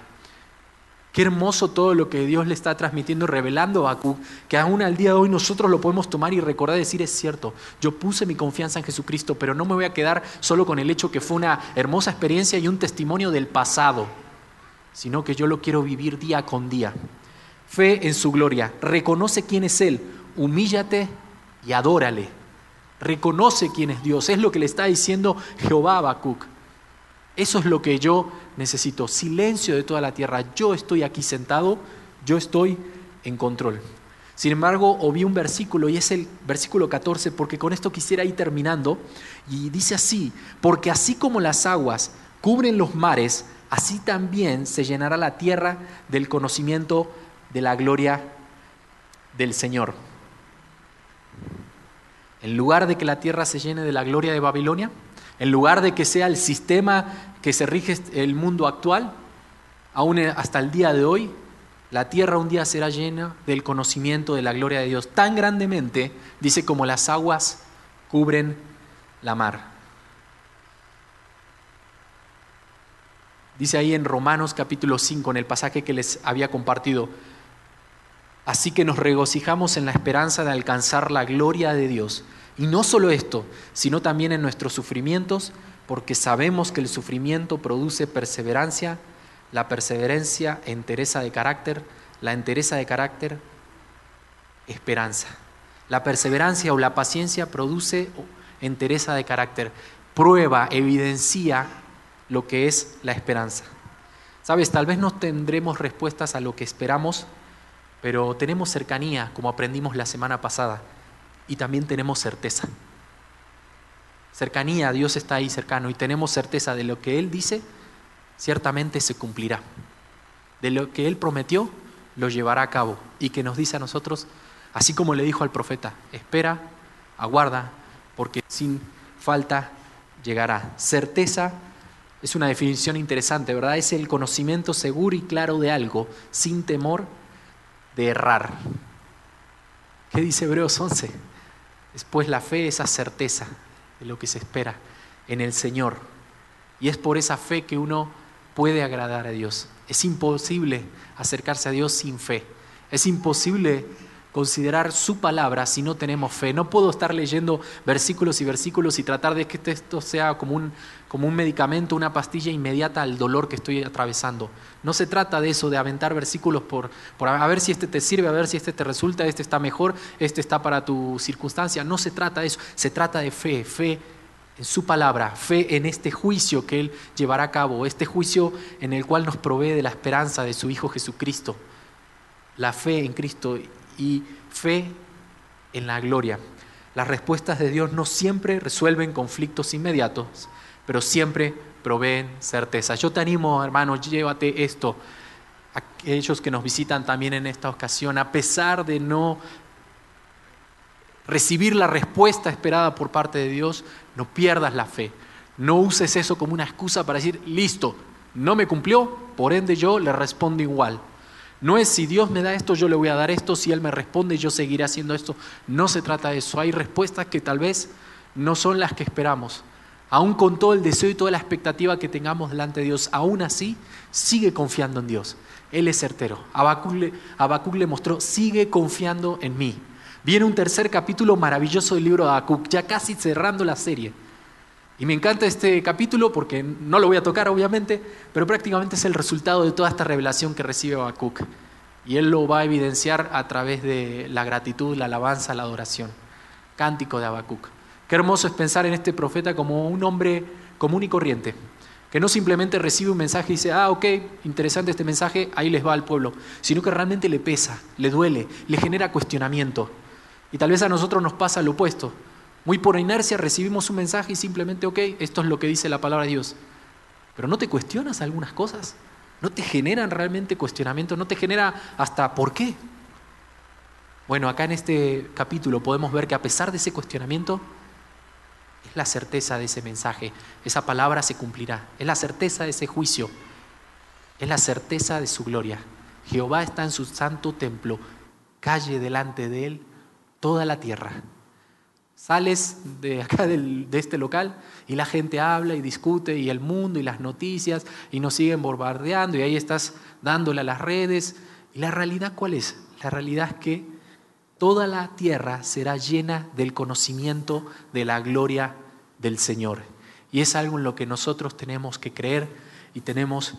Qué hermoso todo lo que Dios le está transmitiendo, revelando a Habacuc, que aún al día de hoy nosotros lo podemos tomar y recordar y decir, es cierto, yo puse mi confianza en Jesucristo, pero no me voy a quedar solo con el hecho que fue una hermosa experiencia y un testimonio del pasado sino que yo lo quiero vivir día con día. Fe en su gloria, reconoce quién es Él, humíllate y adórale. reconoce quién es Dios. Es lo que le está diciendo Jehová a. Eso es lo que yo necesito. Silencio de toda la tierra. Yo estoy aquí sentado, yo estoy en control. Sin embargo, oí un versículo y es el versículo 14, porque con esto quisiera ir terminando. Y dice así, porque así como las aguas cubren los mares, así también se llenará la tierra del conocimiento de la gloria del Señor. En lugar de que la tierra se llene de la gloria de Babilonia, en lugar de que sea el sistema que se rige el mundo actual, aún hasta el día de hoy, la tierra un día será llena del conocimiento de la gloria de Dios tan grandemente, dice, como las aguas cubren la mar. Dice ahí en Romanos capítulo 5, en el pasaje que les había compartido, así que nos regocijamos en la esperanza de alcanzar la gloria de Dios. Y no solo esto, sino también en nuestros sufrimientos, porque sabemos que el sufrimiento produce perseverancia, la perseverancia entereza de carácter, la entereza de carácter, esperanza. La perseverancia o la paciencia produce entereza de carácter, prueba, evidencia lo que es la esperanza. Sabes, tal vez no tendremos respuestas a lo que esperamos, pero tenemos cercanía, como aprendimos la semana pasada y también tenemos certeza. Cercanía, Dios está ahí cercano y tenemos certeza de lo que Él dice, ciertamente se cumplirá. De lo que Él prometió, lo llevará a cabo y que nos dice a nosotros, así como le dijo al profeta, espera, aguarda, porque sin falta llegará. Certeza es una definición interesante, ¿verdad? Es el conocimiento seguro y claro de algo, sin temor de errar. ¿Qué dice Hebreos 11? Después la fe, esa certeza de lo que se espera en el Señor. Y es por esa fe que uno puede agradar a Dios. Es imposible acercarse a Dios sin fe. Es imposible considerar su palabra si no tenemos fe. No puedo estar leyendo versículos y versículos y tratar de que esto sea como un, como un medicamento, una pastilla inmediata al dolor que estoy atravesando. No se trata de eso, de aventar versículos por, por a ver si este te sirve, a ver si este te resulta, este está mejor, este está para tu circunstancia. No se trata de eso, se trata de fe, fe en su palabra, fe en este juicio que Él llevará a cabo, este juicio en el cual nos provee de la esperanza de su Hijo Jesucristo. La fe en Cristo y fe en la gloria. Las respuestas de Dios no siempre resuelven conflictos inmediatos, pero siempre proveen certeza. Yo te animo, hermano, llévate esto. Aquellos que nos visitan también en esta ocasión, a pesar de no recibir la respuesta esperada por parte de Dios, no pierdas la fe. No uses eso como una excusa para decir, listo, no me cumplió, por ende yo le respondo igual. No es si Dios me da esto, yo le voy a dar esto, si Él me responde, yo seguiré haciendo esto. No se trata de eso. Hay respuestas que tal vez no son las que esperamos. Aún con todo el deseo y toda la expectativa que tengamos delante de Dios, aún así, sigue confiando en Dios. Él es certero. Habacuc le, mostró, sigue confiando en mí. Viene un tercer capítulo maravilloso del libro de Habacuc, ya casi cerrando la serie. Y me encanta este capítulo porque no lo voy a tocar obviamente, pero prácticamente es el resultado de toda esta revelación que recibe Habacuc. Y él lo va a evidenciar a través de la gratitud, la alabanza, la adoración. Cántico de Habacuc. Qué hermoso es pensar en este profeta como un hombre común y corriente, que no simplemente recibe un mensaje y dice, ah, ok, interesante este mensaje, ahí les va al pueblo, sino que realmente le pesa, le duele, le genera cuestionamiento. Y tal vez a nosotros nos pasa lo opuesto. Muy por inercia recibimos un mensaje y simplemente, ok, esto es lo que dice la palabra de Dios. Pero no te cuestionas algunas cosas, no te generan realmente cuestionamiento, no te genera hasta por qué. Bueno, acá en este capítulo podemos ver que a pesar de ese cuestionamiento, es la certeza de ese mensaje, esa palabra se cumplirá, es la certeza de ese juicio, es la certeza de su gloria. Jehová está en su santo templo, calle delante de él toda la tierra. Sales de acá de este local y la gente habla y discute y el mundo y las noticias y nos siguen bombardeando y ahí estás dándole a las redes. ¿Y la realidad cuál es? La realidad es que toda la tierra será llena del conocimiento de la gloria del Señor. Y es algo en lo que nosotros tenemos que creer y tenemos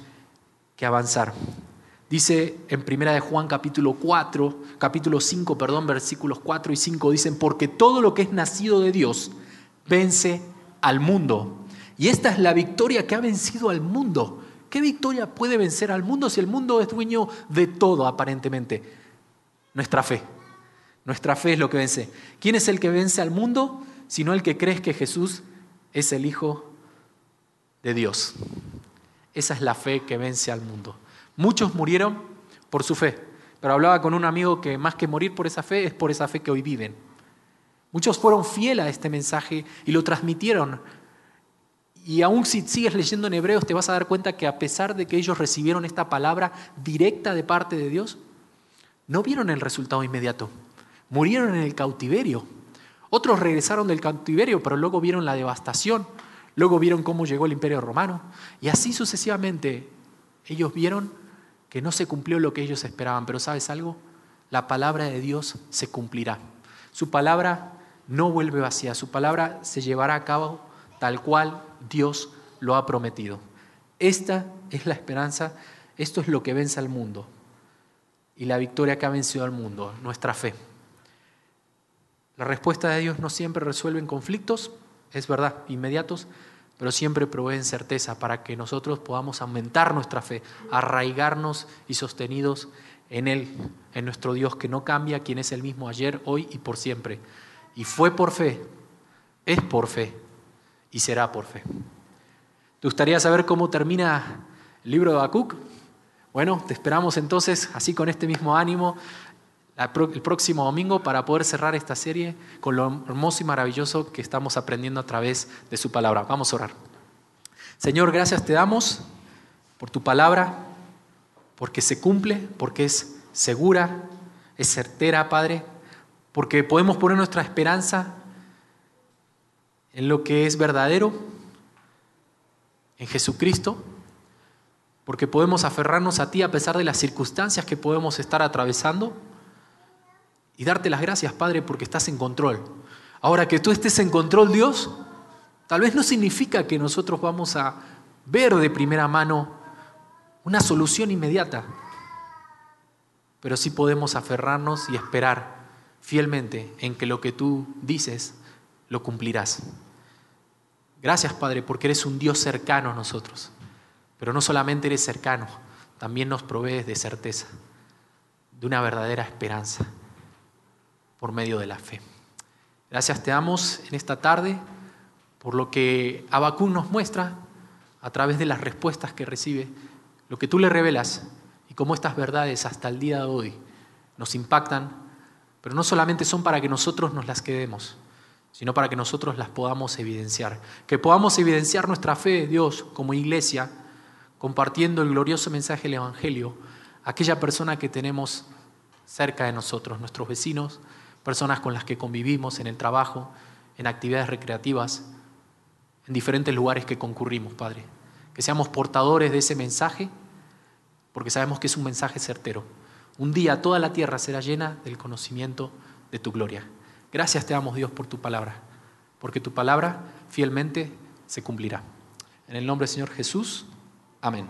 que avanzar. Dice en primera de Juan capítulo 4, capítulo 5, perdón, versículos 4 y 5 dicen, "Porque todo lo que es nacido de Dios vence al mundo." Y esta es la victoria que ha vencido al mundo. ¿Qué victoria puede vencer al mundo si el mundo es dueño de todo aparentemente? Nuestra fe. Nuestra fe es lo que vence. ¿Quién es el que vence al mundo? Sino el que cree que Jesús es el Hijo de Dios. Esa es la fe que vence al mundo. Muchos murieron por su fe, pero hablaba con un amigo que más que morir por esa fe es por esa fe que hoy viven. Muchos fueron fieles a este mensaje y lo transmitieron y aún si sigues leyendo en Hebreos te vas a dar cuenta que a pesar de que ellos recibieron esta palabra directa de parte de Dios, no vieron el resultado inmediato. Murieron en el cautiverio. Otros regresaron del cautiverio, pero luego vieron la devastación. Luego vieron cómo llegó el imperio romano. Y así sucesivamente ellos vieron que no se cumplió lo que ellos esperaban. Pero sabes algo? La palabra de Dios se cumplirá. Su palabra no vuelve vacía. Su palabra se llevará a cabo tal cual Dios lo ha prometido. Esta es la esperanza, esto es lo que vence al mundo y la victoria que ha vencido al mundo, nuestra fe. La respuesta de Dios no siempre resuelve conflictos, es verdad, inmediatos, pero siempre proveen certeza para que nosotros podamos aumentar nuestra fe, arraigarnos y sostenidos en Él, en nuestro Dios que no cambia, quien es el mismo ayer, hoy y por siempre. Y fue por fe, es por fe y será por fe. ¿Te gustaría saber cómo termina el libro de Habacuc? Bueno, te esperamos entonces, así con este mismo ánimo, el próximo domingo para poder cerrar esta serie con lo hermoso y maravilloso que estamos aprendiendo a través de su palabra. Vamos a orar. Señor, gracias te damos por tu palabra, porque se cumple, porque es segura, es certera, Padre, porque podemos poner nuestra esperanza en lo que es verdadero, en Jesucristo, porque podemos aferrarnos a ti a pesar de las circunstancias que podemos estar atravesando y darte las gracias, Padre, porque estás en control. Ahora que tú estés en control, Dios, tal vez no significa que nosotros vamos a ver de primera mano una solución inmediata, pero sí podemos aferrarnos y esperar fielmente en que lo que tú dices lo cumplirás. Gracias, Padre, porque eres un Dios cercano a nosotros. Pero no solamente eres cercano, también nos provees de certeza, de una verdadera esperanza por medio de la fe. Gracias te damos en esta tarde por lo que Abacún nos muestra a través de las respuestas que recibe, lo que tú le revelas y cómo estas verdades hasta el día de hoy nos impactan, pero no solamente son para que nosotros nos las quedemos, sino para que nosotros las podamos evidenciar. Que podamos evidenciar nuestra fe de Dios como iglesia, compartiendo el glorioso mensaje del Evangelio a aquella persona que tenemos cerca de nosotros, nuestros vecinos, personas con las que convivimos en el trabajo, en actividades recreativas, en diferentes lugares que concurrimos, Padre. Que seamos portadores de ese mensaje, porque sabemos que es un mensaje certero. Un día toda la tierra será llena del conocimiento de tu gloria. Gracias te damos Dios por tu palabra, porque tu palabra fielmente se cumplirá. En el nombre del Señor Jesús, amén.